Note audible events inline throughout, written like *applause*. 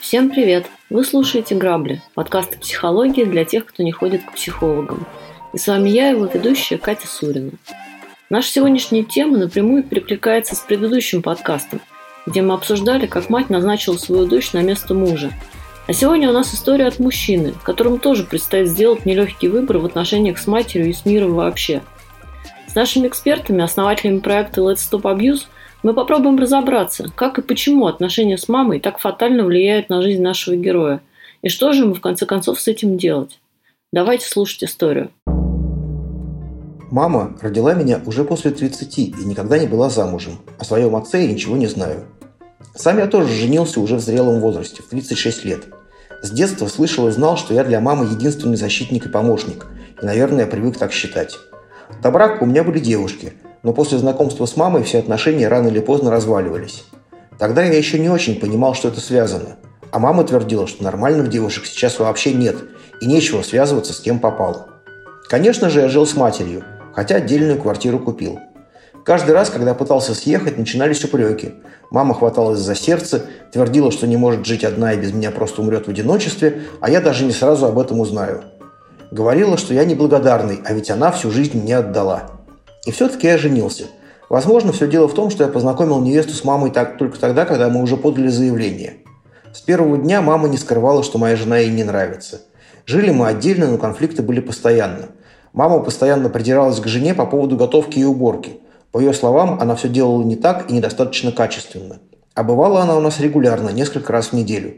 Всем привет! Вы слушаете «Грабли» – подкаст о психологии для тех, кто не ходит к психологам. И с вами я, его ведущая Катя Сурина. Наша сегодняшняя тема напрямую перекликается с предыдущим подкастом, где мы обсуждали, как мать назначила свою дочь на место мужа. А сегодня у нас история от мужчины, которому тоже предстоит сделать нелегкий выбор в отношениях с матерью и с миром вообще. С нашими экспертами, основателями проекта Let's Stop Abuse – мы попробуем разобраться, как и почему отношения с мамой так фатально влияют на жизнь нашего героя, и что же ему в конце концов с этим делать. Давайте слушать историю. Мама родила меня уже после 30 и никогда не была замужем. О своем отце я ничего не знаю. Сам я тоже женился уже в зрелом возрасте, в 36 лет. С детства слышал и знал, что я для мамы единственный защитник и помощник. И, наверное, я привык так считать. До брака у меня были девушки – но после знакомства с мамой все отношения рано или поздно разваливались. Тогда я еще не очень понимал, что это связано. А мама твердила, что нормальных девушек сейчас вообще нет, и нечего связываться с кем попало. Конечно же, я жил с матерью, хотя отдельную квартиру купил. Каждый раз, когда пытался съехать, начинались упреки. Мама хваталась за сердце, твердила, что не может жить одна и без меня просто умрет в одиночестве, а я даже не сразу об этом узнаю. Говорила, что я неблагодарный, а ведь она всю жизнь мне отдала. И все-таки я женился. Возможно, все дело в том, что я познакомил невесту с мамой так, только тогда, когда мы уже подали заявление. С первого дня мама не скрывала, что моя жена ей не нравится. Жили мы отдельно, но конфликты были постоянно. Мама постоянно придиралась к жене по поводу готовки и уборки. По ее словам, она все делала не так и недостаточно качественно. А бывала она у нас регулярно, несколько раз в неделю.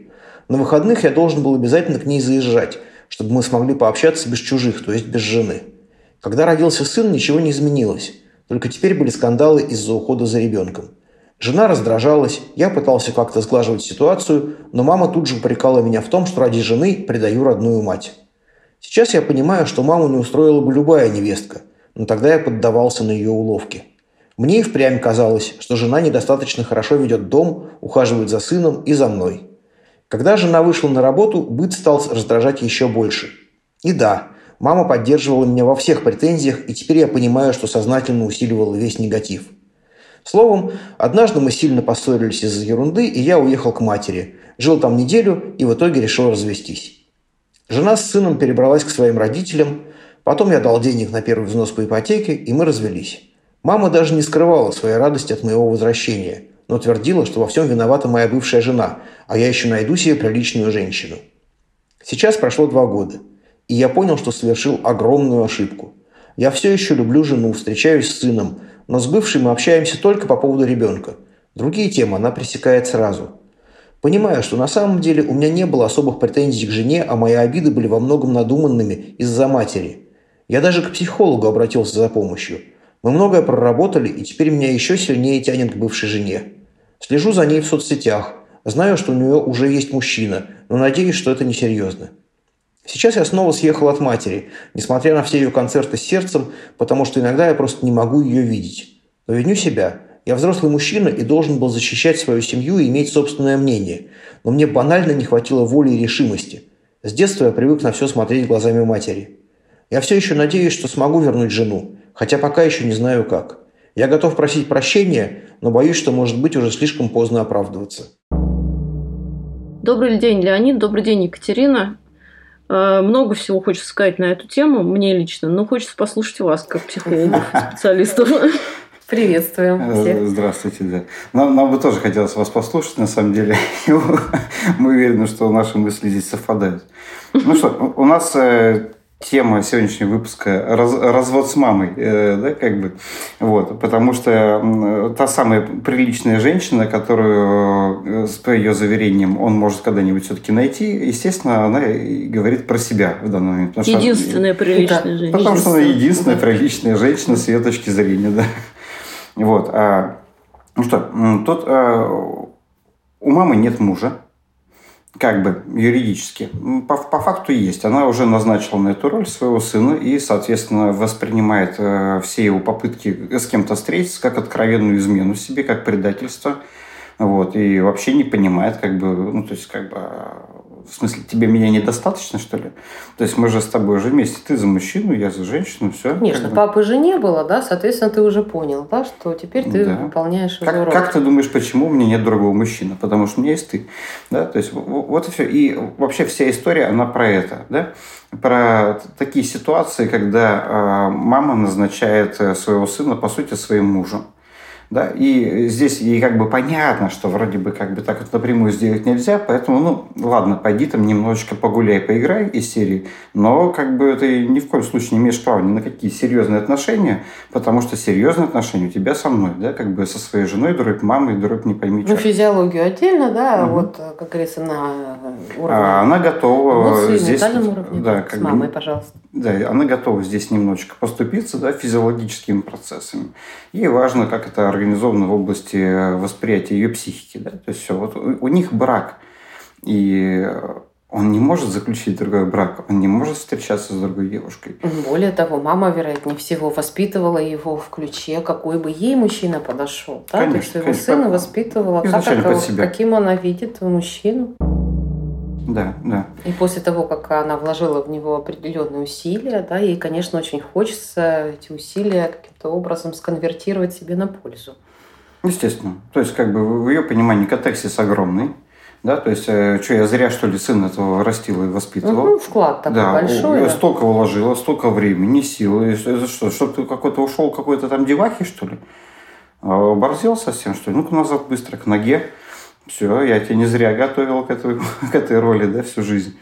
На выходных я должен был обязательно к ней заезжать, чтобы мы смогли пообщаться без чужих, то есть без жены. Когда родился сын, ничего не изменилось. Только теперь были скандалы из-за ухода за ребенком. Жена раздражалась, я пытался как-то сглаживать ситуацию, но мама тут же упрекала меня в том, что ради жены предаю родную мать. Сейчас я понимаю, что маму не устроила бы любая невестка, но тогда я поддавался на ее уловки. Мне и впрямь казалось, что жена недостаточно хорошо ведет дом, ухаживает за сыном и за мной. Когда жена вышла на работу, быт стал раздражать еще больше. И да, Мама поддерживала меня во всех претензиях, и теперь я понимаю, что сознательно усиливала весь негатив. Словом, однажды мы сильно поссорились из-за ерунды, и я уехал к матери. Жил там неделю и в итоге решил развестись. Жена с сыном перебралась к своим родителям, потом я дал денег на первый взнос по ипотеке, и мы развелись. Мама даже не скрывала своей радости от моего возвращения, но твердила, что во всем виновата моя бывшая жена, а я еще найду себе приличную женщину. Сейчас прошло два года – и я понял, что совершил огромную ошибку. Я все еще люблю жену, встречаюсь с сыном, но с бывшей мы общаемся только по поводу ребенка. Другие темы она пресекает сразу. Понимаю, что на самом деле у меня не было особых претензий к жене, а мои обиды были во многом надуманными из-за матери. Я даже к психологу обратился за помощью. Мы многое проработали, и теперь меня еще сильнее тянет к бывшей жене. Слежу за ней в соцсетях. Знаю, что у нее уже есть мужчина, но надеюсь, что это несерьезно. Сейчас я снова съехал от матери, несмотря на все ее концерты с сердцем, потому что иногда я просто не могу ее видеть. Но виню себя. Я взрослый мужчина и должен был защищать свою семью и иметь собственное мнение. Но мне банально не хватило воли и решимости. С детства я привык на все смотреть глазами матери. Я все еще надеюсь, что смогу вернуть жену, хотя пока еще не знаю как. Я готов просить прощения, но боюсь, что может быть уже слишком поздно оправдываться. Добрый день, Леонид. Добрый день, Екатерина. Э, много всего хочется сказать на эту тему, мне лично, но хочется послушать вас, как психологов, *laughs* специалистов. Приветствуем э, всех. Здравствуйте, да. Нам, нам бы тоже хотелось вас послушать, на самом деле. *laughs* Мы уверены, что наши мысли здесь совпадают. Ну что, у нас э, тема сегодняшнего выпуска раз, развод с мамой, э, да, как бы, вот, потому что та самая приличная женщина, которую, с ее заверением, он может когда-нибудь все-таки найти, естественно, она говорит про себя в данный момент. Единственная что, приличная да, женщина. Потому что она единственная приличная женщина с ее точки зрения, да. Вот, а, ну что, тут а, у мамы нет мужа, как бы юридически. По, по факту есть. Она уже назначила на эту роль своего сына и, соответственно, воспринимает э, все его попытки с кем-то встретиться как откровенную измену себе, как предательство. Вот, и вообще не понимает, как бы, ну, то есть, как бы, в смысле, тебе меня недостаточно, что ли? То есть мы же с тобой уже вместе. Ты за мужчину, я за женщину, все. Конечно, как папы же не было, да, соответственно, ты уже понял, да, что теперь ты да. выполняешь как, роль. Как ты думаешь, почему у меня нет другого мужчины? Потому что у меня есть ты. Да, то есть вот и все. И вообще вся история, она про это, да? Про такие ситуации, когда э, мама назначает э, своего сына, по сути, своим мужем. Да? И здесь ей как бы понятно, что вроде бы как бы так вот напрямую сделать нельзя, поэтому, ну, ладно, пойди там немножечко погуляй, поиграй из серии, но как бы ты ни в коем случае не имеешь права ни на какие серьезные отношения, потому что серьезные отношения у тебя со мной, да, как бы со своей женой дробь, мамой дробь, не пойми Ну, физиологию отдельно, да, угу. вот, как говорится, на уровне... А она готова эмоций, здесь... уровне, да, как с мамой, бы, пожалуйста. Да, она готова здесь немножечко поступиться, да, физиологическими процессами. Ей важно, как это организовано в области э, восприятия ее психики. Да? То есть все, вот у, у них брак, и он не может заключить другой брак, он не может встречаться с другой девушкой. Более того, мама, вероятнее всего, воспитывала его в ключе, какой бы ей мужчина подошел. Да? Конечно, То есть его конечно, сына воспитывала так, как, каким она видит мужчину. Да, да. И после того, как она вложила в него определенные усилия, да, ей, конечно, очень хочется эти усилия каким-то образом сконвертировать себе на пользу. Естественно. То есть, как бы в ее понимании катексис огромный. Да, то есть, э, что, я зря, что ли, сына этого растила и воспитывала? Ну, вклад такой да, большой. Я столько вложила, столько времени, силы. Это что, чтобы ты какой-то ушел какой-то там девахи, что ли? А, оборзел совсем, что ли? Ну-ка назад быстро к ноге. Все, я тебя не зря готовил к этой, *laughs* к этой роли, да, всю жизнь.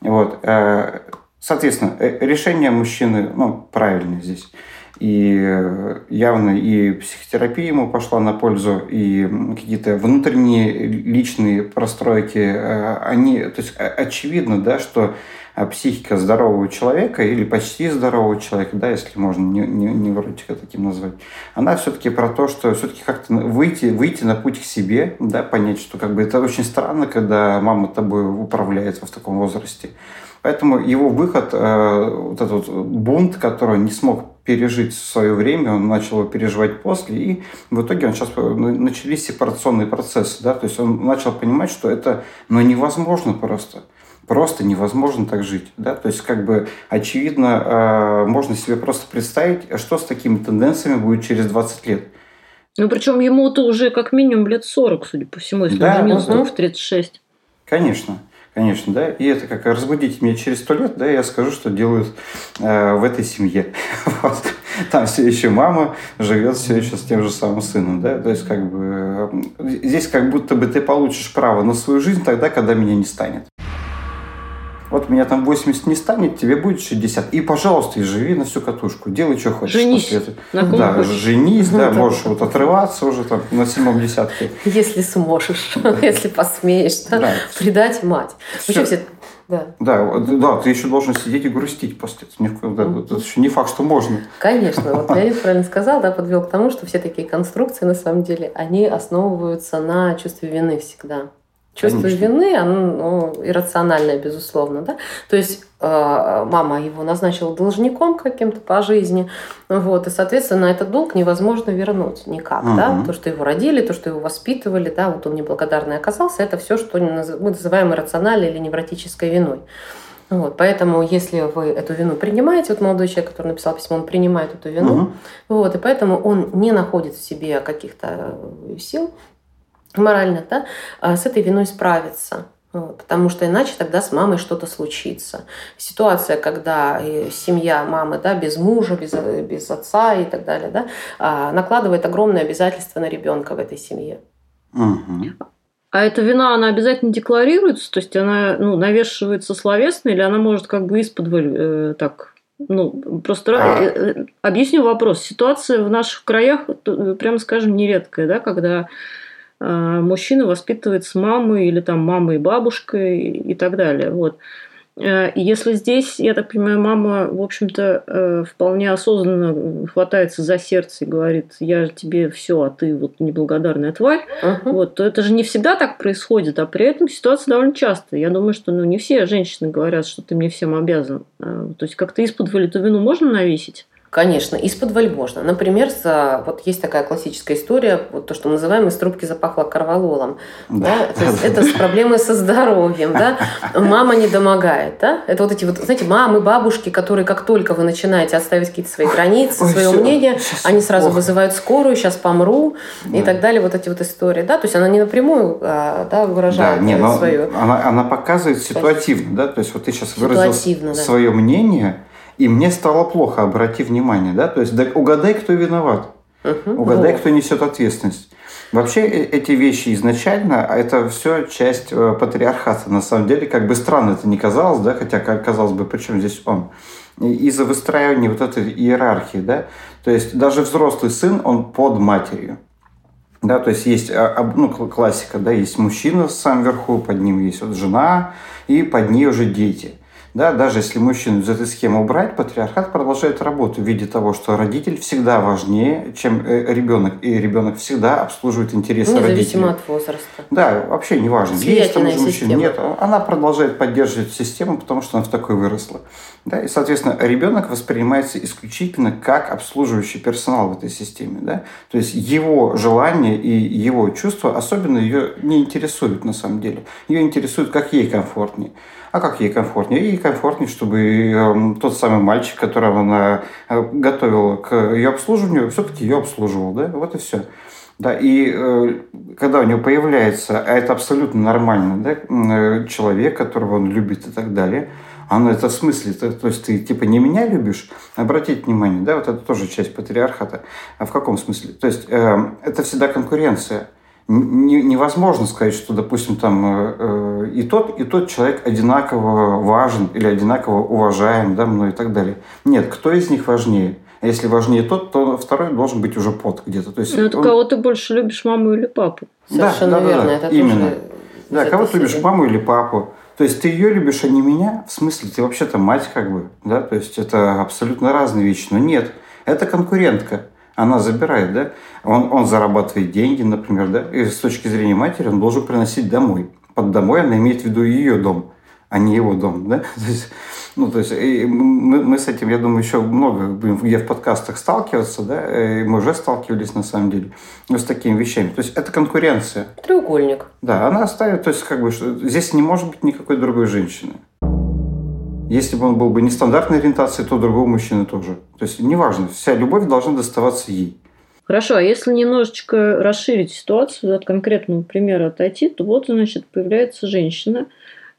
Вот. Э, соответственно, э, решение мужчины, ну, правильное здесь. И э, явно и психотерапия ему пошла на пользу, и какие-то внутренние личные простройки, они, то есть очевидно, да, что психика здорового человека или почти здорового человека, да, если можно не, не, невротика таким назвать, она все-таки про то, что все-таки как-то выйти, выйти на путь к себе, да, понять, что как бы это очень странно, когда мама тобой управляет в таком возрасте. Поэтому его выход, э, вот этот бунт, который он не смог пережить в свое время, он начал его переживать после, и в итоге он сейчас э, начались сепарационные процессы, да, то есть он начал понимать, что это, ну, невозможно просто просто невозможно так жить. Да? То есть, как бы, очевидно, э, можно себе просто представить, что с такими тенденциями будет через 20 лет. Ну, причем ему-то уже как минимум лет 40, судя по всему, если да, он женился угу. в 36. Конечно. Конечно, да. И это как разбудите меня через сто лет, да, я скажу, что делают э, в этой семье. *laughs* вот. Там все еще мама живет все еще с тем же самым сыном, да. То есть, как бы, э, здесь как будто бы ты получишь право на свою жизнь тогда, когда меня не станет. Вот меня там 80 не станет, тебе будет 60. И, пожалуйста, и живи на всю катушку. Делай, что хочешь. Женись. На да, хочешь. женись, да, можешь вот отрываться уже там на седьмом десятке. Если сможешь, *laughs* если посмеешь, да, предать мать. Вообще все да. Да, да, ты еще должен сидеть и грустить после этого. Да, mm-hmm. Это еще не факт, что можно. Конечно. Вот Леонид *laughs* правильно сказал, да, подвел к тому, что все такие конструкции, на самом деле, они основываются на чувстве вины всегда. Чувство Конечно. вины, оно ну, иррациональное, безусловно. Да? То есть э, мама его назначила должником каким-то по жизни, вот, и, соответственно, этот долг невозможно вернуть никак. Угу. Да? То, что его родили, то, что его воспитывали, да, вот он неблагодарный оказался, это все, что мы называем иррациональной или невротической виной. Вот, поэтому, если вы эту вину принимаете, вот молодой человек, который написал письмо, он принимает эту вину, угу. вот, и поэтому он не находит в себе каких-то сил морально, да, а, с этой виной справиться. потому что иначе тогда с мамой что-то случится. Ситуация, когда семья мамы да, без мужа, без, без отца и так далее, да, а, накладывает огромное обязательство на ребенка в этой семье. Угу. А эта вина, она обязательно декларируется? То есть она ну, навешивается словесно или она может как бы из-под э, так ну, просто а... Э, э, объясню вопрос. Ситуация в наших краях, прямо скажем, нередкая, да, когда мужчина воспитывает с мамой или там мамой и бабушкой и так далее. Вот. Э, если здесь, я так понимаю, мама, в общем-то, э, вполне осознанно хватается за сердце и говорит, я тебе все, а ты вот неблагодарная тварь, uh-huh. вот, то это же не всегда так происходит, а при этом ситуация довольно часто. Я думаю, что ну, не все женщины говорят, что ты мне всем обязан. А, то есть как-то из-под вину можно навесить? Конечно, из-под можно. Например, вот есть такая классическая история, вот то, что мы называем из трубки запахло корвалолом. Да. Да? То это с проблемой со здоровьем. Да? Мама не домогает. Да? Это вот эти вот, знаете, мамы, бабушки, которые как только вы начинаете отставить какие-то свои границы, Ой, свое все, мнение, они сразу плохо. вызывают скорую, сейчас помру да. и так далее. Вот эти вот истории. Да? То есть она не напрямую а, да, выражает да, не, свою... Она, она показывает ситуативно. Да? То есть вот ты сейчас выразил свое мнение, и мне стало плохо, обрати внимание, да, то есть да, угадай, кто виноват, угу. угадай, кто несет ответственность. Вообще э, эти вещи изначально, а это все часть э, патриархата. На самом деле, как бы странно это не казалось, да, хотя казалось бы, причем здесь он. Из-за выстраивания вот этой иерархии, да, то есть даже взрослый сын, он под матерью. Да, то есть есть а, ну, классика, да, есть мужчина сам вверху, под ним есть вот жена, и под ней уже дети – да, даже если мужчину из этой схемы убрать, патриархат продолжает работу в виде того, что родитель всегда важнее, чем э, ребенок, и ребенок всегда обслуживает интересы Независимо родителей. Независимо от возраста. Да, вообще не важно. Есть там уже мужчина, нет, она продолжает поддерживать систему, потому что она в такой выросла. Да, и, соответственно, ребенок воспринимается исключительно как обслуживающий персонал в этой системе. Да? То есть его желания и его чувства особенно ее не интересуют на самом деле. Ее интересует, как ей комфортнее. А как ей комфортнее? Ей комфортнее, чтобы э, тот самый мальчик, которого она э, готовила к ее обслуживанию, все-таки ее обслуживал. Да? Вот и все. Да, и э, когда у него появляется, а это абсолютно нормально, да, э, человек, которого он любит и так далее, оно это в смысле, то, то есть ты типа не меня любишь, обратите внимание, да, вот это тоже часть патриархата. А в каком смысле? То есть э, это всегда конкуренция невозможно сказать, что, допустим, там э, э, и тот, и тот человек одинаково важен или одинаково уважаем, да, мной и так далее. Нет, кто из них важнее? А если важнее тот, то второй должен быть уже под где-то. То есть ну, это он... кого ты больше любишь, маму или папу? Совершенно да, да, верно. Да, это именно. Да, кого ты любишь, маму или папу? То есть ты ее любишь, а не меня? В смысле, ты вообще-то мать как бы, да? То есть это абсолютно разные вещи. Но нет, это конкурентка она забирает, да, он, он зарабатывает деньги, например, да, и с точки зрения матери он должен приносить домой. Под домой она имеет в виду ее дом, а не его дом, да, *laughs* то есть, ну, то есть мы, мы с этим, я думаю, еще много будем я в подкастах сталкиваться, да, и мы уже сталкивались на самом деле с такими вещами. То есть это конкуренция. Треугольник. Да, она ставит, то есть как бы, что здесь не может быть никакой другой женщины. Если бы он был бы нестандартной ориентации, то другого мужчины тоже. То есть неважно, вся любовь должна доставаться ей. Хорошо, а если немножечко расширить ситуацию, от конкретного примера отойти, то вот, значит, появляется женщина,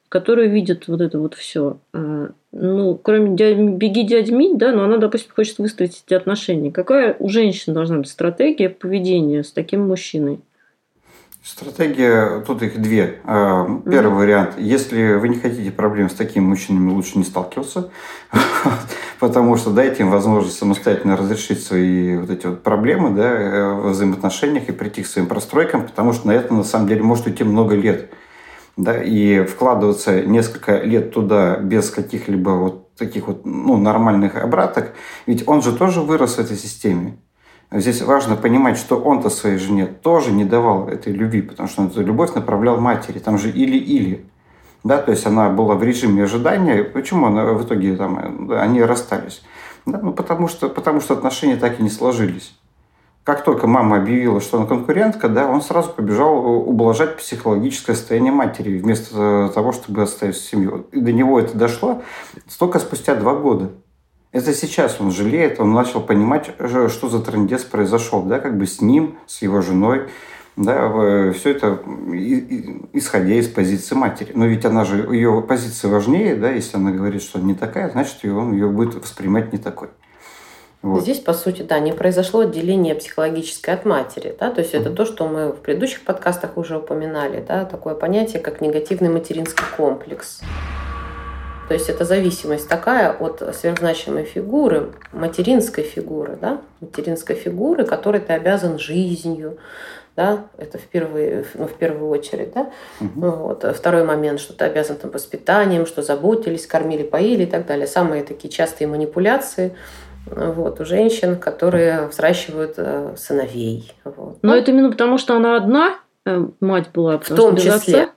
которая видит вот это вот все. А, ну, кроме дядь, беги дядь Мить, да, но она, допустим, хочет выстроить эти отношения. Какая у женщины должна быть стратегия поведения с таким мужчиной? Стратегия, тут их две. А, первый mm-hmm. вариант, если вы не хотите проблем с такими мужчинами, лучше не сталкиваться, *laughs* потому что дайте им возможность самостоятельно разрешить свои вот эти вот проблемы да, э, в взаимоотношениях и прийти к своим простройкам, потому что на это на самом деле может уйти много лет. Да, и вкладываться несколько лет туда без каких-либо вот таких вот ну, нормальных обраток, ведь он же тоже вырос в этой системе. Здесь важно понимать, что он-то своей жене тоже не давал этой любви, потому что он эту любовь направлял матери. Там же или-или. Да, то есть она была в режиме ожидания. Почему она в итоге там, они расстались? Да, ну, потому, что, потому что отношения так и не сложились. Как только мама объявила, что она конкурентка, да, он сразу побежал ублажать психологическое состояние матери, вместо того, чтобы оставить семью. И до него это дошло только спустя два года. Это сейчас он жалеет, он начал понимать, э, что за трендец произошел, да, как бы с ним, с его женой, да, все это исходя из позиции матери. Но ведь она же, ее позиция важнее, да, если она говорит, что не такая, значит, он ее будет воспринимать не такой. Вот. Здесь, по сути, да, не произошло отделение психологическое от матери. Да? То есть это то, что мы в предыдущих подкастах уже упоминали, да? такое понятие, как негативный материнский комплекс. То есть это зависимость такая от сверхзначимой фигуры, материнской фигуры, да, материнской фигуры, которой ты обязан жизнью, да, это в, первые, ну, в первую очередь, да. Угу. Вот. Второй момент, что ты обязан там воспитанием, что заботились, кормили, поили и так далее. Самые такие частые манипуляции вот, у женщин, которые взращивают э, сыновей. Вот. Но ну, это именно потому, что она одна, э, мать была, в том числе. Отца.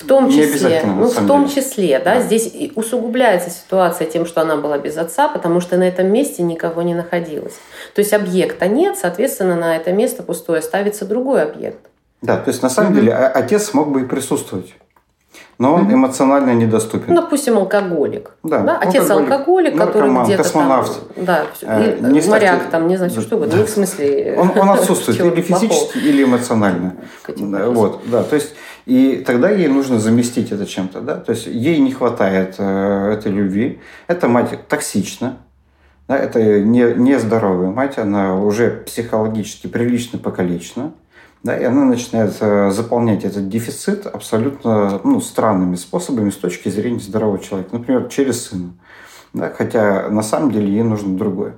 В том числе, ну, в том числе, да, да, здесь усугубляется ситуация тем, что она была без отца, потому что на этом месте никого не находилось. То есть объекта нет, соответственно, на это место пустое ставится другой объект. Да, то есть на самом угу. деле отец мог бы и присутствовать но он эмоционально недоступен. Ну, допустим, алкоголик. Да, да? Отец алкоголик, который где-то космонавт. там... Да, э, не моряк, стати... там, не знаю, что угодно. Да. Ну, в *laughs* смысле... Он, он отсутствует *laughs* или физически, или эмоционально. Вот, да, то есть... И тогда ей нужно заместить это чем-то, да, то есть ей не хватает э, этой любви. Эта мать токсична, да, это не, нездоровая мать, она уже психологически прилично покалечена да, и она начинает э, заполнять этот дефицит абсолютно ну, странными способами с точки зрения здорового человека. Например, через сына. Да, хотя на самом деле ей нужно другое.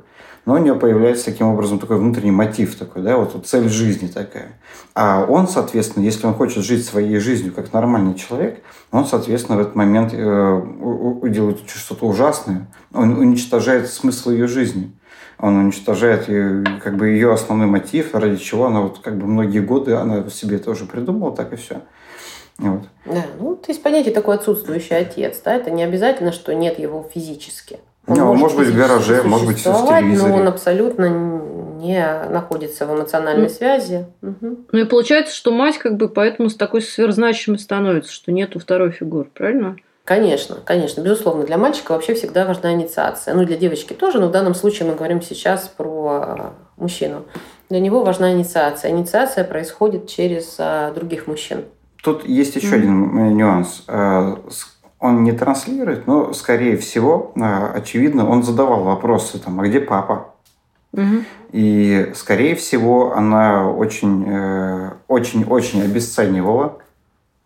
Но у нее появляется таким образом такой внутренний мотив такой, да, вот, вот цель жизни такая. А он, соответственно, если он хочет жить своей жизнью как нормальный человек, он, соответственно, в этот момент э, делает что-то ужасное, он уничтожает смысл ее жизни он уничтожает ее, как бы ее основной мотив, ради чего она вот как бы многие годы она себе тоже придумала, так и все. Вот. Да, ну, то есть понятие такой отсутствующий отец, да, это не обязательно, что нет его физически. Он ну, может, может быть в гараже, может быть в телевизоре. Но он абсолютно не находится в эмоциональной mm. связи. Угу. Ну и получается, что мать как бы поэтому с такой сверхзначимой становится, что нету второй фигуры, правильно? Конечно, конечно, безусловно, для мальчика вообще всегда важна инициация. Ну, для девочки тоже, но в данном случае мы говорим сейчас про а, мужчину. Для него важна инициация. Инициация происходит через а, других мужчин. Тут есть еще mm-hmm. один э, нюанс. Э, он не транслирует, но, скорее всего, э, очевидно, он задавал вопросы, там, а где папа? Угу. И, скорее всего, она очень, очень, очень обесценивала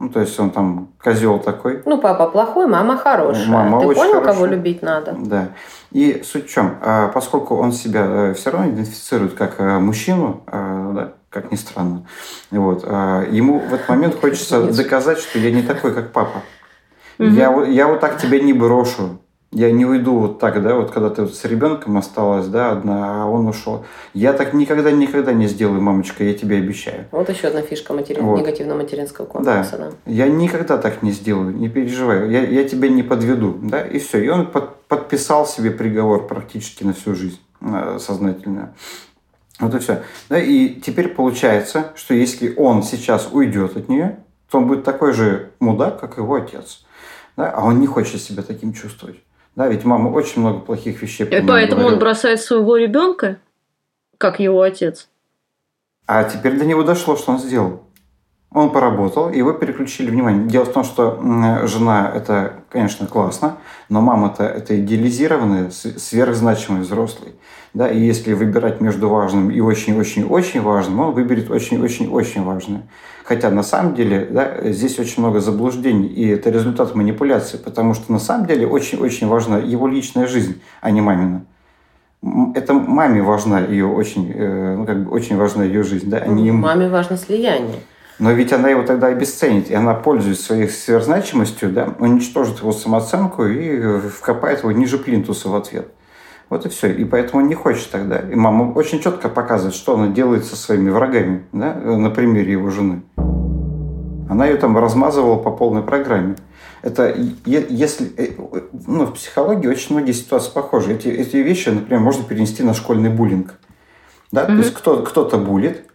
ну, то есть он там козел такой. Ну, папа плохой, мама хорошая. Мама Ты очень понял, хорошая. кого любить надо? Да. И суть в чем? А, поскольку он себя э, все равно идентифицирует как э, мужчину, э, да, как ни странно, вот, ему в этот момент хочется доказать, что я не такой, как папа. Я, я вот так тебя не брошу я не уйду вот так, да, вот когда ты вот с ребенком осталась, да, одна, а он ушел. Я так никогда, никогда не сделаю, мамочка, я тебе обещаю. Вот еще одна фишка материн... вот. негативного материнского комплекса, да. да. Я никогда так не сделаю, не переживай, я, я тебя не подведу, да, и все. И он под, подписал себе приговор практически на всю жизнь э, сознательно. Вот и все. Да, и теперь получается, что если он сейчас уйдет от нее, то он будет такой же мудак, как его отец. Да? А он не хочет себя таким чувствовать. Да, ведь мама очень много плохих вещей. И поэтому говорила. он бросает своего ребенка, как его отец. А теперь до него дошло, что он сделал. Он поработал, и его переключили внимание. Дело в том, что жена – это, конечно, классно, но мама-то – это идеализированный, сверхзначимый взрослый. Да, и если выбирать между важным и очень-очень-очень важным, он выберет очень-очень-очень важное. Хотя на самом деле да, здесь очень много заблуждений, и это результат манипуляции, потому что на самом деле очень-очень важна его личная жизнь, а не мамина. Это маме важна ее очень, э, ну, как бы очень важна ее жизнь, да, а не ему. Маме важно слияние. Но ведь она его тогда обесценит, и она, пользуясь своей сверхзначимостью, да, уничтожит его самооценку и вкопает его ниже плинтуса в ответ. Вот и все. И поэтому он не хочет тогда. И мама очень четко показывает, что она делает со своими врагами, да, на примере его жены. Она ее там размазывала по полной программе. Это если э, ну, в психологии очень многие ситуации похожи. Эти, эти вещи, например, можно перенести на школьный буллинг. Да? Mm-hmm. То есть кто, кто-то булит,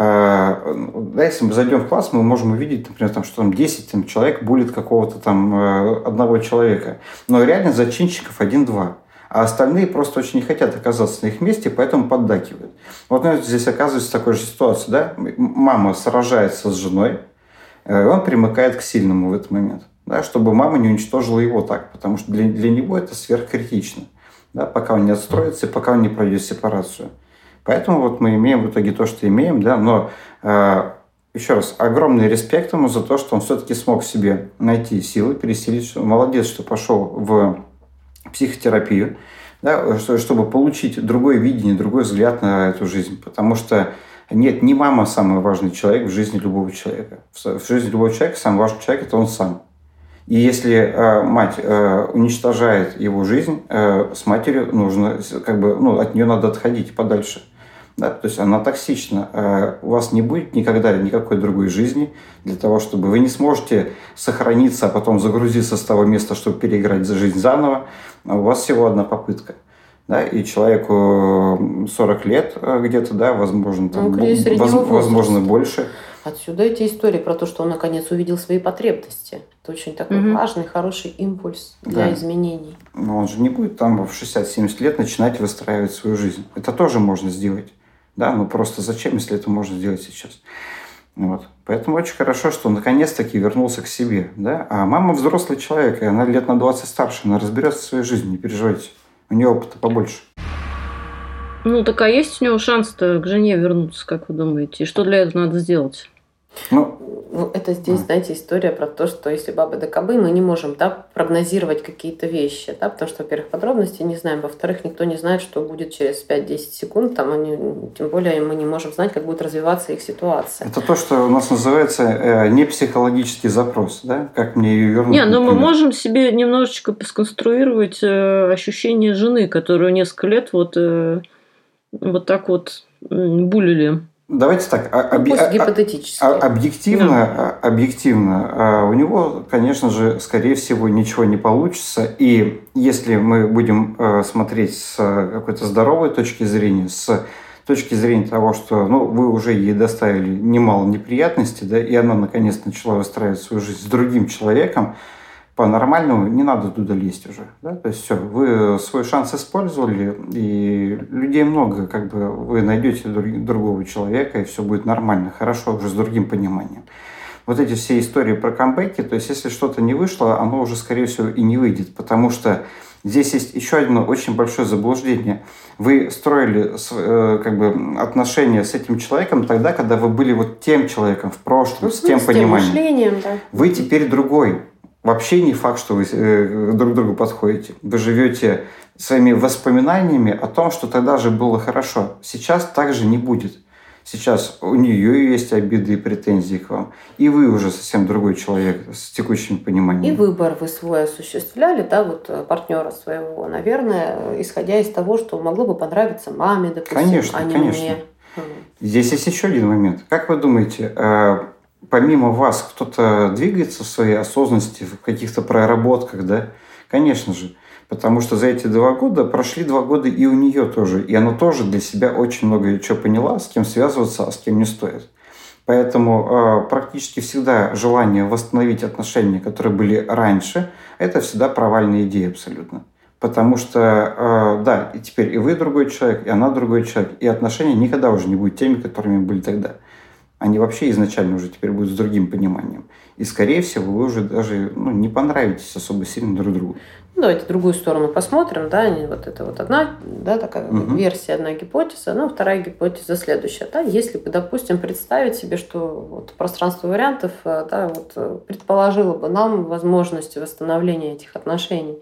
да, если мы зайдем в класс, мы можем увидеть, например, там, что там 10 там, человек булит какого-то там э, одного человека. Но реально зачинщиков один-два а остальные просто очень не хотят оказаться на их месте, поэтому поддакивают. Вот ну, здесь оказывается такая же ситуация, да? Мама сражается с женой, э, и он примыкает к сильному в этот момент, да, чтобы мама не уничтожила его так, потому что для, для него это сверхкритично, да, пока он не отстроится пока он не пройдет сепарацию. Поэтому вот мы имеем в итоге то, что имеем, да, но э, еще раз, огромный респект ему за то, что он все-таки смог себе найти силы, переселить, что молодец, что пошел в психотерапию, да, чтобы получить другое видение, другой взгляд на эту жизнь. Потому что нет, не мама самый важный человек в жизни любого человека. В жизни любого человека самый важный человек – это он сам. И если э, мать э, уничтожает его жизнь, э, с матерью нужно, как бы, ну, от нее надо отходить подальше. Да? То есть она токсична. Э, у вас не будет никогда никакой другой жизни для того, чтобы вы не сможете сохраниться, а потом загрузиться с того места, чтобы переиграть за жизнь заново. У вас всего одна попытка. Да, и человеку 40 лет э, где-то, да, возможно, там, ну, воз, возможно, больше. Отсюда эти истории про то, что он наконец увидел свои потребности. Это очень такой угу. важный, хороший импульс для да. изменений. Но он же не будет там в 60-70 лет начинать выстраивать свою жизнь. Это тоже можно сделать. Да, но просто зачем, если это можно сделать сейчас? Вот. Поэтому очень хорошо, что он наконец-таки вернулся к себе. Да? А мама взрослый человек, и она лет на 20 старше, она разберется в своей жизни, не переживайте. У нее опыта побольше. Ну, так а есть у него шанс-то к жене вернуться, как вы думаете? И что для этого надо сделать? Ну, ну, это здесь, знаете, история про то, что если бабы да кобы, мы не можем да, прогнозировать какие-то вещи, да, потому что, во-первых, подробности не знаем, во-вторых, никто не знает, что будет через 5-10 секунд, там они, тем более мы не можем знать, как будет развиваться их ситуация. Это то, что у нас называется э, не психологический запрос, да, как мне ее вернуть. Не, но мы можем себе немножечко сконструировать э, ощущение жены, которую несколько лет вот, э, вот так вот булили Давайте так. Ну, об... Пусть гипотетически. Объективно, да. объективно, у него, конечно же, скорее всего, ничего не получится. И если мы будем э, смотреть с какой-то здоровой точки зрения, с точки зрения того, что ну, вы уже ей доставили немало неприятностей, да, и она наконец начала выстраивать свою жизнь с другим человеком, по-нормальному не надо туда лезть уже. Да? То есть все, вы свой шанс использовали, и людей много, как бы вы найдете другого человека, и все будет нормально, хорошо, уже с другим пониманием. Вот эти все истории про камбэки, то есть если что-то не вышло, оно уже, скорее всего, и не выйдет, потому что здесь есть еще одно очень большое заблуждение. Вы строили э, как бы, отношения с этим человеком тогда, когда вы были вот тем человеком в прошлом, ну, с тем пониманием. Мышлением, да. Вы теперь другой вообще не факт, что вы э, друг к другу подходите. Вы живете своими воспоминаниями о том, что тогда же было хорошо. Сейчас так же не будет. Сейчас у нее есть обиды и претензии к вам. И вы уже совсем другой человек с текущим пониманием. И выбор вы свой осуществляли, да, вот э, партнера своего, наверное, исходя из того, что могло бы понравиться маме, допустим, конечно, а не конечно. мне. Здесь есть еще один момент. Как вы думаете, э, помимо вас кто-то двигается в своей осознанности, в каких-то проработках, да? Конечно же. Потому что за эти два года прошли два года и у нее тоже. И она тоже для себя очень много чего поняла, с кем связываться, а с кем не стоит. Поэтому э, практически всегда желание восстановить отношения, которые были раньше, это всегда провальная идея абсолютно. Потому что, э, да, и теперь и вы другой человек, и она другой человек, и отношения никогда уже не будут теми, которыми были тогда они вообще изначально уже теперь будут с другим пониманием. И, скорее всего, вы уже даже ну, не понравитесь особо сильно друг другу. Ну, давайте другую сторону посмотрим, да, вот это вот одна, да, такая угу. версия, одна гипотеза, ну, вторая гипотеза следующая, да, если бы, допустим, представить себе, что вот пространство вариантов, э, да, вот э, предположило бы нам возможность восстановления этих отношений,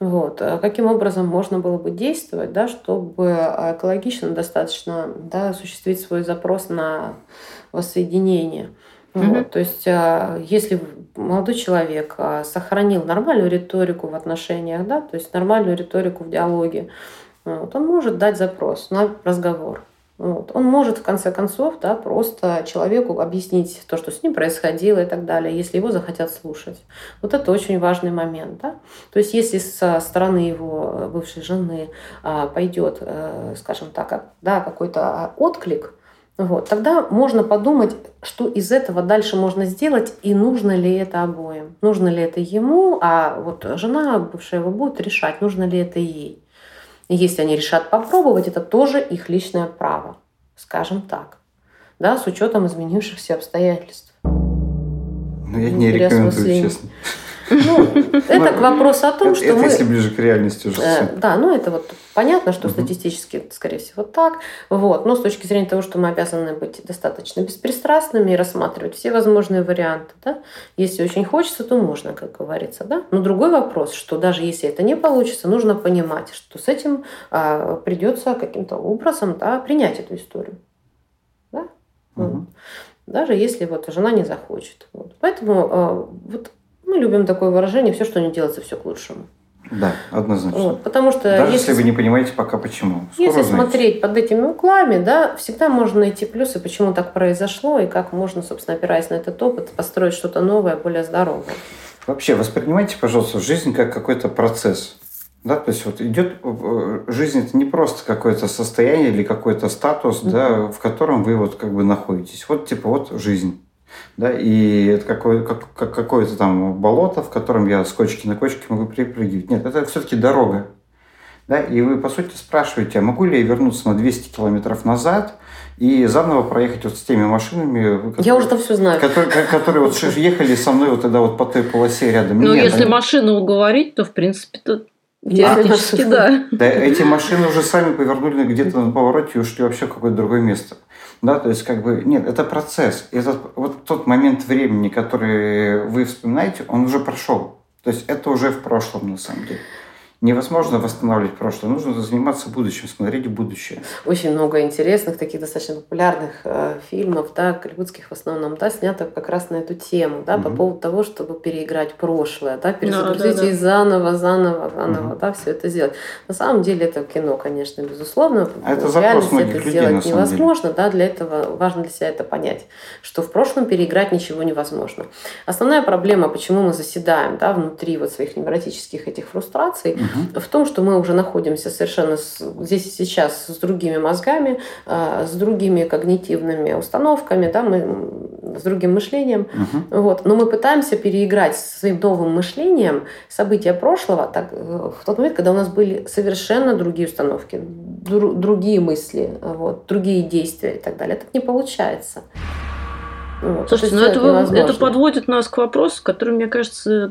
вот. А каким образом можно было бы действовать, да, чтобы экологично достаточно да, осуществить свой запрос на воссоединение? Mm-hmm. Вот. То есть, а, если молодой человек а, сохранил нормальную риторику в отношениях, да, то есть нормальную риторику в диалоге, вот, он может дать запрос на разговор. Вот. Он может, в конце концов, да, просто человеку объяснить то, что с ним происходило и так далее, если его захотят слушать. Вот это очень важный момент. Да? То есть если со стороны его бывшей жены а, пойдет, а, скажем так, да, какой-то отклик, вот, тогда можно подумать, что из этого дальше можно сделать и нужно ли это обоим. Нужно ли это ему, а вот жена бывшая его будет решать, нужно ли это ей. И если они решат попробовать, это тоже их личное право, скажем так, да, с учетом изменившихся обстоятельств. Ну, я не рекомендую, честно. Ну, *laughs* это к вопросу о том, что мы... если ближе к реальности уже. Э, да, ну это вот понятно, что статистически, скорее всего, так. Вот. Но с точки зрения того, что мы обязаны быть достаточно беспристрастными и рассматривать все возможные варианты, да, если очень хочется, то можно, как говорится, да. Но другой вопрос, что даже если это не получится, нужно понимать, что с этим а, придется каким-то образом да, принять эту историю. Да? Угу. Даже если вот жена не захочет. Вот. Поэтому а, вот мы любим такое выражение, все, что не делается, все к лучшему. Да, однозначно. Вот, потому что Даже если, если вы не понимаете пока почему. Скоро если узнаете. смотреть под этими углами, да, всегда можно найти плюсы, почему так произошло, и как можно, собственно, опираясь на этот опыт, построить что-то новое, более здоровое. Вообще, воспринимайте, пожалуйста, жизнь как какой-то процесс. Да, то есть вот идет э, жизнь это не просто какое-то состояние или какой-то статус, mm-hmm. да, в котором вы вот как бы находитесь. Вот типа вот жизнь. Да, и это какое, как, как, какое-то там болото, в котором я с кочки на кочке могу перепрыгивать. Нет, это все-таки дорога. Да, и вы, по сути, спрашиваете, а могу ли я вернуться на 200 километров назад и заново проехать вот с теми машинами, которые, я уже там все знаю. Которые, которые вот ехали со мной вот тогда вот по той полосе рядом. Ну, если они... машину уговорить, то, в принципе, то Теоретически, да. Да, эти машины уже сами повернули где-то на повороте и ушли вообще в какое-то другое место. Да, то есть как бы, нет, это процесс. Этот, вот тот момент времени, который вы вспоминаете, он уже прошел. То есть это уже в прошлом на самом деле невозможно восстанавливать прошлое. Нужно заниматься будущим, смотреть в будущее. Очень много интересных, таких достаточно популярных э, фильмов, да, голливудских в основном, да, снято как раз на эту тему, да, угу. по поводу того, чтобы переиграть прошлое, да, перезагрузить да, да, да. и заново, заново, заново, угу. да, все это сделать. На самом деле это кино, конечно, безусловно. А это запрос многих это людей, сделать невозможно, деле. да, для этого важно для себя это понять, что в прошлом переиграть ничего невозможно. Основная проблема, почему мы заседаем, да, внутри вот своих невротических этих фрустраций, угу в том, что мы уже находимся совершенно здесь и сейчас с другими мозгами, а, с другими когнитивными установками, да, мы с другим мышлением. Угу. Вот. Но мы пытаемся переиграть своим новым мышлением события прошлого так, э, в тот момент, когда у нас были совершенно другие установки, дру, другие мысли, вот, другие действия и так далее. Это не получается. Вот. Слушайте, ну это, это подводит нас к вопросу, который, мне кажется,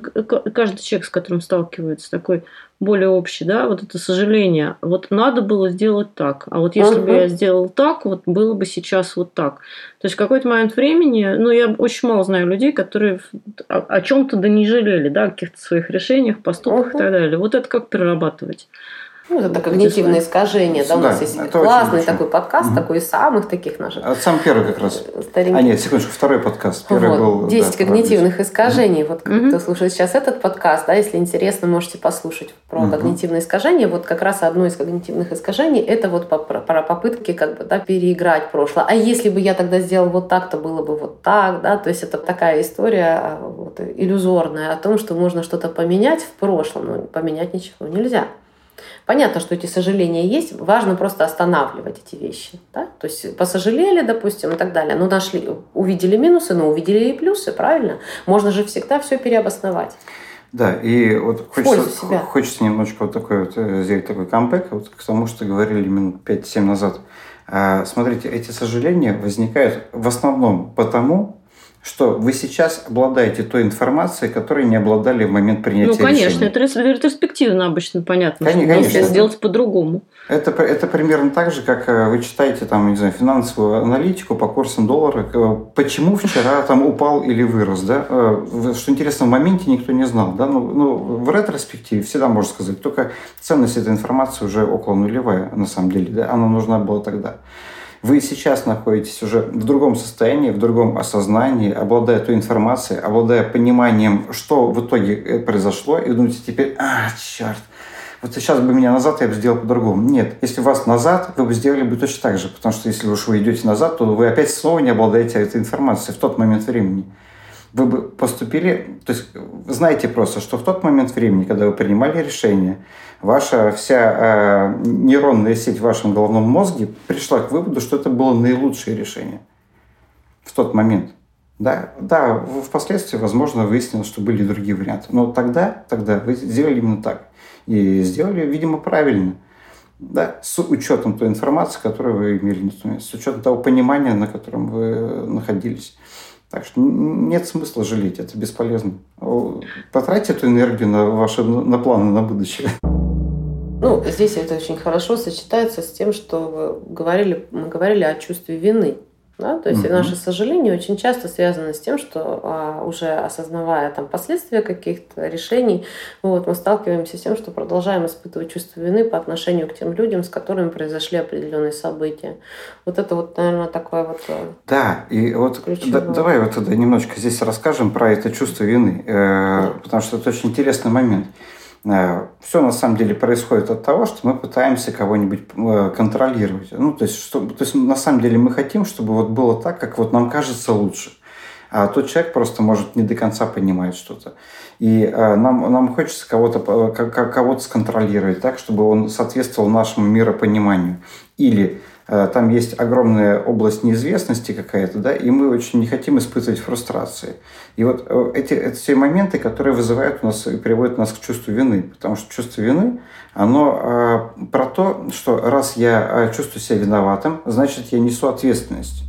каждый человек, с которым сталкивается, такой более общий, да, вот это сожаление. Вот надо было сделать так, а вот если uh-huh. бы я сделал так, вот было бы сейчас вот так. То есть в какой-то момент времени, ну я очень мало знаю людей, которые о, о чем-то да не жалели, да, о каких-то своих решениях, поступках uh-huh. и так далее. Вот это как перерабатывать? Ну, это когнитивное искажение. Да, у нас есть классный такой подкаст, такой из самых таких наших. А сам первый как раз. Старенький. А нет, секундочку, второй подкаст. Первый вот, был. 10 да, когнитивных искажений. Вот кто слушает сейчас этот подкаст, да, если интересно, можете послушать про когнитивные искажения. Вот как раз одно из когнитивных искажений это вот про попытки как бы да, переиграть прошлое. А если бы я тогда сделал вот так, то было бы вот так, да. То есть это такая история а, вот, иллюзорная о том, что можно что-то поменять в прошлом, но поменять ничего нельзя. Понятно, что эти сожаления есть, важно просто останавливать эти вещи. Да? То есть посожалели, допустим, и так далее, но нашли, увидели минусы, но увидели и плюсы, правильно? Можно же всегда все переобосновать. Да, и вот хочется, хочется немножечко вот такой вот э, сделать такой камбэк вот к тому, что говорили минут 5-7 назад. А, смотрите, эти сожаления возникают в основном потому, что вы сейчас обладаете той информацией, которой не обладали в момент принятия решения. Ну, конечно, решения. это ретроспективно обычно понятно. Конечно, конечно. Если сделать по-другому. Это, это примерно так же, как э, вы читаете там, не знаю, финансовую аналитику по курсам доллара, почему вчера там упал или вырос, да? Э, что интересно, в моменте никто не знал, да? Ну, ну в ретроспективе всегда можно сказать, только ценность этой информации уже около нулевая на самом деле, да? Она нужна была тогда. Вы сейчас находитесь уже в другом состоянии, в другом осознании, обладая той информацией, обладая пониманием, что в итоге э, произошло, и думаете теперь, а, черт, вот сейчас бы меня назад, я бы сделал по-другому. Нет, если вас назад, вы бы сделали бы точно так же, потому что если уж вы идете назад, то вы опять снова не обладаете этой информацией в тот момент времени вы бы поступили, то есть знаете просто, что в тот момент времени, когда вы принимали решение, ваша вся э, нейронная сеть в вашем головном мозге пришла к выводу, что это было наилучшее решение в тот момент. Да, да, впоследствии, возможно, выяснилось, что были другие варианты. Но тогда, тогда вы сделали именно так. И сделали, видимо, правильно. Да, с учетом той информации, которую вы имели, с учетом того понимания, на котором вы находились. Так что нет смысла жалеть, это бесполезно. Потратьте эту энергию на ваши на планы на будущее. Ну, здесь это очень хорошо сочетается с тем, что вы говорили, мы говорили о чувстве вины. Да? То есть угу. наше сожаление очень часто связано с тем, что а, уже осознавая там, последствия каких-то решений, вот, мы сталкиваемся с тем, что продолжаем испытывать чувство вины по отношению к тем людям, с которыми произошли определенные события. Вот это вот, наверное, такое вот... Э, да, и вот да, давай вот тогда немножечко здесь расскажем про это чувство вины, э, да. потому что это очень интересный момент. Э, Все на самом деле происходит от того, что мы пытаемся кого-нибудь э, контролировать. Ну, то есть, что, то есть на самом деле мы хотим, чтобы вот было так, как вот нам кажется лучше. А тот человек просто может не до конца понимать что-то. И э, нам, нам хочется кого-то кого сконтролировать так, чтобы он соответствовал нашему миропониманию. Или Э, там есть огромная область неизвестности какая-то, да, и мы очень не хотим испытывать фрустрации. И вот э, эти, эти все моменты, которые вызывают у нас и приводят нас к чувству вины, потому что чувство вины, оно э, про то, что раз я чувствую себя виноватым, значит, я несу ответственность.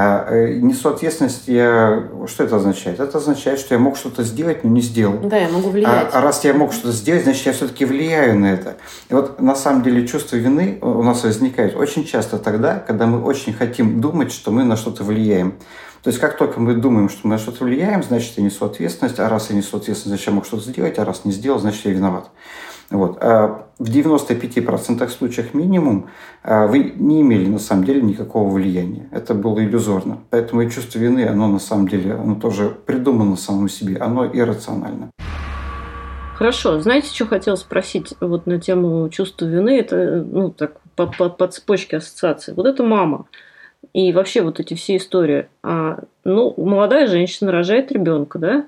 А э, несу ответственность, я... что это означает? Это означает, что я мог что-то сделать, но не сделал. Да, я могу влиять. А, а раз я мог что-то сделать, значит, я все-таки влияю на это. И вот на самом деле чувство вины у нас возникает очень часто тогда, когда мы очень хотим думать, что мы на что-то влияем. То есть как только мы думаем, что мы на что-то влияем, значит, я несу ответственность, а раз я несу ответственность, значит, я мог что-то сделать, а раз не сделал, значит, я виноват. Вот. А в 95% случаев минимум а, вы не имели на самом деле никакого влияния. Это было иллюзорно. Поэтому и чувство вины, оно на самом деле, оно тоже придумано самому себе, оно иррационально. Хорошо. Знаете, что хотел спросить вот на тему чувства вины? Это ну, так, по, по, по цепочке ассоциации. Вот это мама. И вообще вот эти все истории. А, ну, молодая женщина рожает ребенка, да?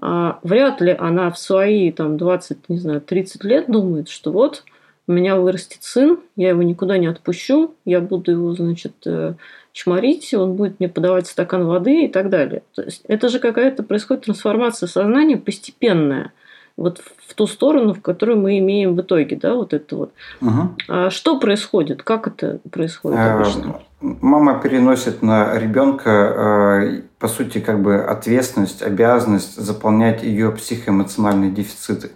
А, вряд ли она в свои там 20, не знаю, 30 лет думает, что вот у меня вырастет сын, я его никуда не отпущу, я буду его, значит, э, чморить, он будет мне подавать стакан воды и так далее. То есть это же какая-то происходит трансформация сознания постепенная вот в ту сторону, в которую мы имеем в итоге, да, вот это вот. Угу. А что происходит? Как это происходит э, обычно? Мама переносит на ребенка, э, по сути, как бы ответственность, обязанность заполнять ее психоэмоциональные дефициты.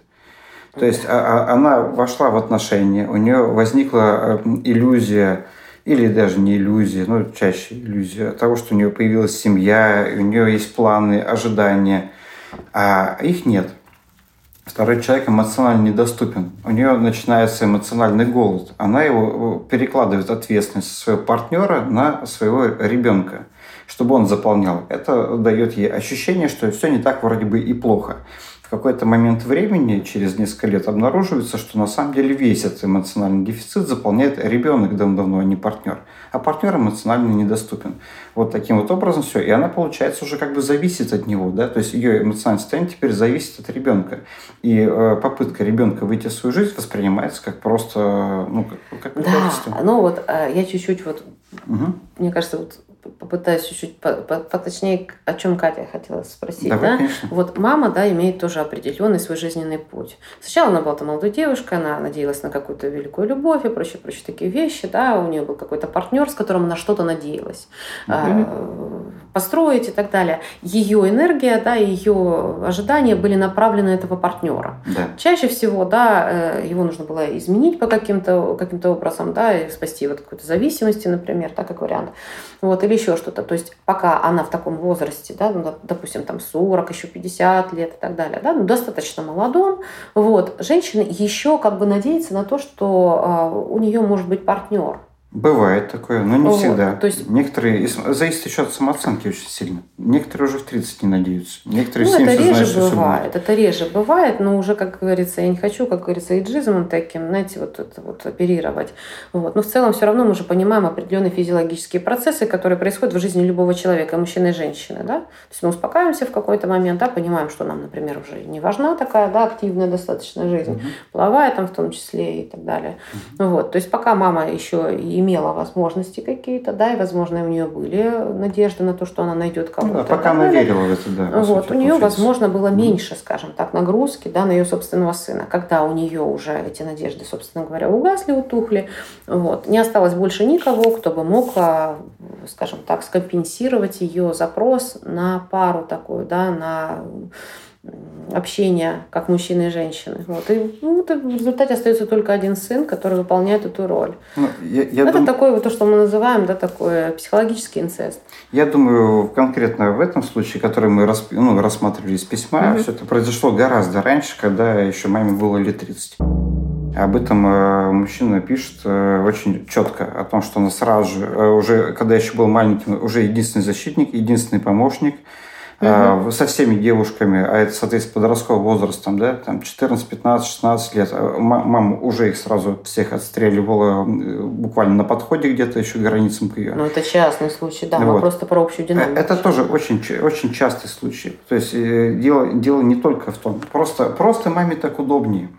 То есть а, а, она вошла в отношения, у нее возникла э, иллюзия, или даже не иллюзия, но чаще иллюзия того, что у нее появилась семья, у нее есть планы, ожидания, а их нет – второй человек эмоционально недоступен. У нее начинается эмоциональный голод. Она его перекладывает ответственность своего партнера на своего ребенка, чтобы он заполнял. Это дает ей ощущение, что все не так вроде бы и плохо какой-то момент времени, через несколько лет, обнаруживается, что на самом деле весь этот эмоциональный дефицит заполняет ребенок давно, а не партнер. А партнер эмоционально недоступен. Вот таким вот образом все. И она, получается, уже как бы зависит от него. Да? То есть ее эмоциональное состояние теперь зависит от ребенка. И э, попытка ребенка выйти в свою жизнь воспринимается как просто ну, как, как Да, ну вот э, я чуть-чуть вот, угу. мне кажется, вот попытаюсь чуть-чуть поточнее, о чем Катя хотела спросить. Давай, да? Вот мама, да, имеет тоже определенный свой жизненный путь. Сначала она была там молодой девушкой, она надеялась на какую-то великую любовь и прочие, прочие такие вещи, да, у нее был какой-то партнер, с которым она что-то надеялась угу. построить и так далее. Ее энергия, да, ее ожидания были направлены на этого партнера. Да. Чаще всего, да, э, его нужно было изменить по каким-то каким образом, да, и спасти вот какой-то зависимости, например, так как вариант. Вот, или или еще что-то. То есть пока она в таком возрасте, да, ну, допустим, там 40, еще 50 лет и так далее, да, ну, достаточно молодом, вот, женщина еще как бы надеется на то, что э, у нее может быть партнер. Бывает такое, но не вот, всегда. То есть... Некоторые, зависит еще от самооценки очень сильно. Некоторые уже в 30 не надеются. Некоторые ну, это реже знают, бывает. Это реже бывает, но уже, как говорится, я не хочу, как говорится, иджизмом таким, знаете, вот это вот оперировать. Вот. Но в целом все равно мы уже понимаем определенные физиологические процессы, которые происходят в жизни любого человека, мужчины и женщины. Да? То есть мы успокаиваемся в какой-то момент, да, понимаем, что нам, например, уже не важна такая да, активная достаточно жизнь, угу. половая там в том числе и так далее. Угу. Вот. То есть пока мама еще и имела возможности какие-то, да, и, возможно, у нее были надежды на то, что она найдет кого-то. Ну, да, пока она верила в это, да. Вот, сути, у нее, возможно, было меньше, скажем так, нагрузки, да, на ее собственного сына. Когда у нее уже эти надежды, собственно говоря, угасли, утухли, вот, не осталось больше никого, кто бы мог, а, скажем так, скомпенсировать ее запрос на пару такую, да, на общения как мужчины и женщины. Вот. И ну, в результате остается только один сын, который выполняет эту роль. Ну, я, я Это дум... такое, вот то, что мы называем, да, такой психологический инцест. Я думаю, конкретно в этом случае, который мы расп... ну, рассматривали из письма, mm-hmm. все это произошло гораздо раньше, когда еще маме было лет 30. Об этом э, мужчина пишет э, очень четко, о том, что она сразу же, э, уже, когда еще был маленьким, уже единственный защитник, единственный помощник – угу. со всеми девушками, а это, соответственно, подростковый возраст, там, да, там 14, 15, 16 лет, а мама уже их сразу всех отстреливала буквально на подходе где-то еще границам к ее. Ну, это частный случай, да, вот. мы просто про общую динамику. Это тоже очень, очень частый случай. То есть дело, дело не только в том, просто, просто маме так удобнее.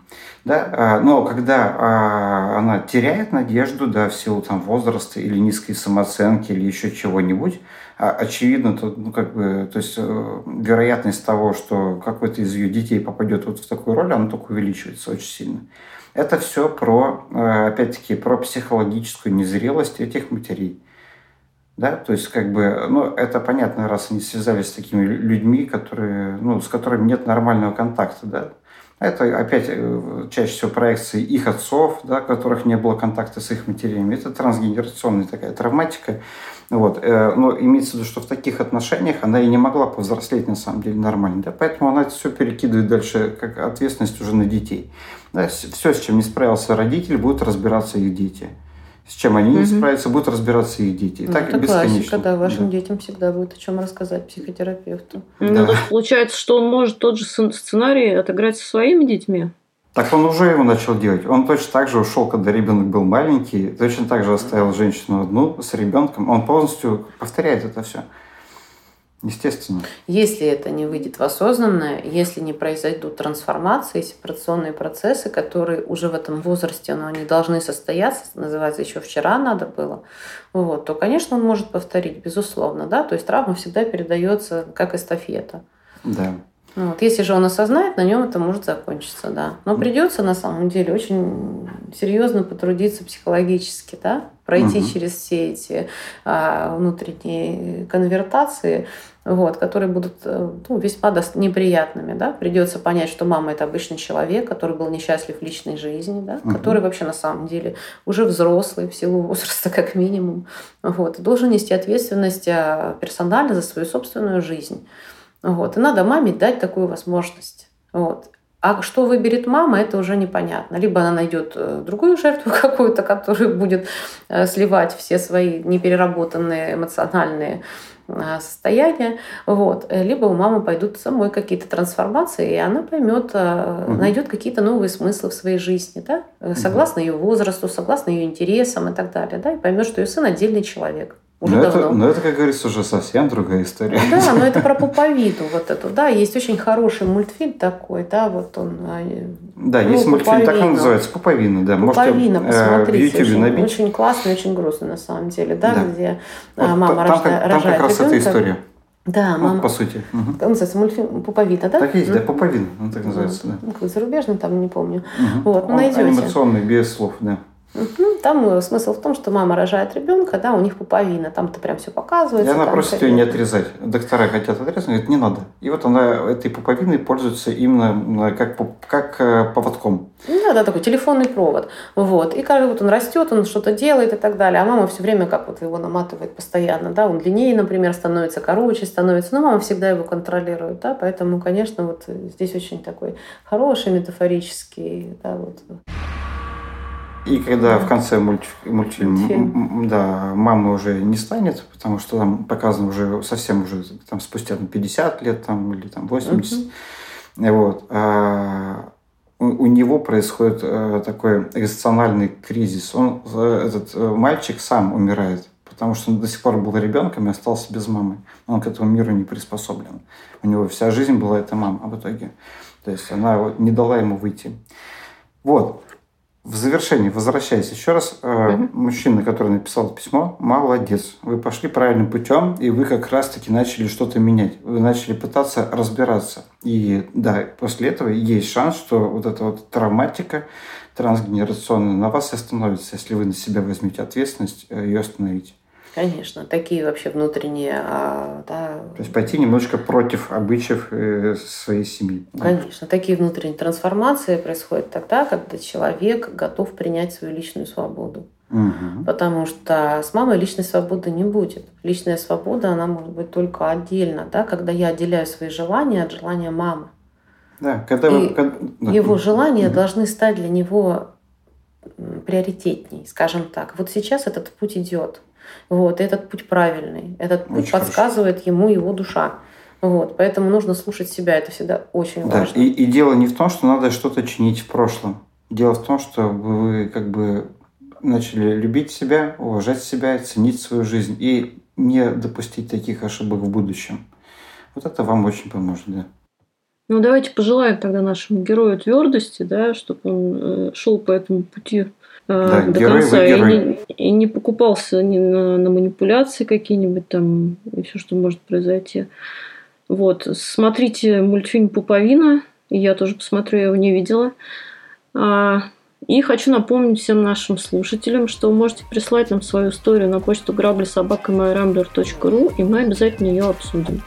Да? А, но когда она теряет надежду да, в силу там, возраста или низкой самооценки или еще чего-нибудь, очевидно, то, ну, как бы, то есть э, вероятность того, что какой-то из ее детей попадет вот в такую роль, она только увеличивается очень сильно. Это все про, э, опять-таки, про психологическую незрелость этих матерей. Да, то есть, как бы, ну, это понятно, раз они связались с такими людьми, которые, ну, с которыми нет нормального контакта, да. Это опять э, чаще всего проекции их отцов, да, которых не было контакта с их матерями. Это трансгенерационная такая травматика. Вот. Э, но имеется в виду, что в таких отношениях она и не могла повзрослеть на самом деле нормально. Да? Поэтому она все перекидывает дальше как ответственность уже на детей. Да? Все, с чем не справился родитель, будут разбираться их дети с чем они не справятся, будут разбираться их дети. И ну, так это бесконечно. классика, да, вашим да. детям всегда будет о чем рассказать психотерапевту. Ну, да. получается, что он может тот же сценарий отыграть со своими детьми? Так он уже его начал делать. Он точно так же ушел, когда ребенок был маленький, точно так же оставил женщину одну с ребенком. Он полностью повторяет это все. Естественно. Если это не выйдет в осознанное, если не произойдут трансформации, сепарационные процессы, которые уже в этом возрасте, но они должны состояться, называется, еще вчера надо было, вот, то, конечно, он может повторить, безусловно. Да? То есть травма всегда передается как эстафета. Да. Вот. Если же он осознает, на нем это может закончиться, да. Но придется на самом деле очень серьезно потрудиться психологически, да, пройти угу. через все эти а, внутренние конвертации, вот, которые будут э, ну, весьма неприятными. Да? Придется понять, что мама это обычный человек, который был несчастлив в личной жизни, да? угу. который вообще на самом деле уже взрослый в силу *laughs* возраста как минимум. Вот, должен нести ответственность а, персонально за свою собственную жизнь. Вот. И надо маме дать такую возможность. Вот. А что выберет мама, это уже непонятно. Либо она найдет э, другую жертву *laughs* какую-то, которая будет э, сливать все свои непереработанные эмоциональные э, состояния, вот. либо у мамы пойдут самой какие-то трансформации, и она поймет, угу. найдет какие-то новые смыслы в своей жизни, да? согласно угу. ее возрасту, согласно ее интересам и так далее, да? и поймет, что ее сын отдельный человек. Уже но давно. Это, но это, как говорится, уже совсем другая история. Да, но *laughs* это про пуповину вот эту. Да, есть очень хороший мультфильм такой, да, вот он. А, да, ну, есть мультфильм, так он называется, пуповина, да. Пуповина, Можете, посмотрите. Э, в очень, набить. очень классный, очень грустный на самом деле, да, да. где вот, мама там, рожда, там, рожает Там как раз ребенка. эта история. Да, мама. Ну, по сути. Угу. Там называется мультфильм Пуповина, да? Так есть, да, Пуповина, он так называется, да. Ну, зарубежный, там не помню. Угу. Вот, ну, найдете. Анимационный, без слов, да. Там э, смысл в том, что мама рожает ребенка, да, у них пуповина, там-то прям все показывается. И она просит ее не отрезать. Доктора хотят отрезать, говорит, не надо. И вот она этой пуповиной пользуется именно как, как э, поводком. Да, да, такой телефонный провод. Вот. И каждый вот он растет, он что-то делает и так далее. А мама все время как вот его наматывает постоянно, да, он длиннее, например, становится, короче становится, но мама всегда его контролирует, да, поэтому, конечно, вот здесь очень такой хороший метафорический, да, вот. И когда да. в конце мультф... мультфильма, Мультфильм. да, мамы уже не станет, потому что там показано уже совсем уже там спустя там, 50 лет там, или там 80. Угу. Вот. А у, у него происходит а, такой экзистенциальный кризис. Он, э, этот э, мальчик сам умирает, потому что он до сих пор был ребенком и остался без мамы. Он к этому миру не приспособлен. У него вся жизнь была эта мама, а в итоге. То есть она вот не дала ему выйти. Вот. В завершении, возвращаясь еще раз, угу. мужчина, который написал письмо, молодец. Вы пошли правильным путем, и вы как раз-таки начали что-то менять. Вы начали пытаться разбираться. И да, после этого есть шанс, что вот эта вот травматика трансгенерационная на вас остановится, если вы на себя возьмете ответственность э, ее остановить. Конечно, такие вообще внутренние, а, да. То есть пойти немножко против обычаев э, своей семьи. Конечно, такие внутренние трансформации происходят тогда, когда человек готов принять свою личную свободу. Угу. Потому что с мамой личной свободы не будет. Личная свобода, она может быть только отдельно, да, когда я отделяю свои желания от желания мамы. Да, когда вы, когда... его желания угу. должны стать для него приоритетней, скажем так. Вот сейчас этот путь идет. Вот, этот путь правильный. Этот путь Очень подсказывает хорошо. ему его душа. Вот, поэтому нужно слушать себя, это всегда очень да, важно. И, и дело не в том, что надо что-то чинить в прошлом. Дело в том, что вы как бы начали любить себя, уважать себя, ценить свою жизнь и не допустить таких ошибок в будущем. Вот это вам очень поможет, да. Ну, давайте пожелаем тогда нашему герою твердости, да, чтобы он э, шел по этому пути да, до герой, конца и не, и не покупался ни на, на манипуляции какие-нибудь там и все, что может произойти. Вот, смотрите мультфильм Пуповина. Я тоже посмотрю, я его не видела. А, и хочу напомнить всем нашим слушателям, что вы можете прислать нам свою историю на почту граблесобакамайрамблер.ру, и мы обязательно ее обсудим.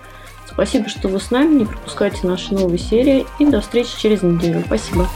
Спасибо, что вы с нами, не пропускайте наши новые серии, и до встречи через неделю. Спасибо.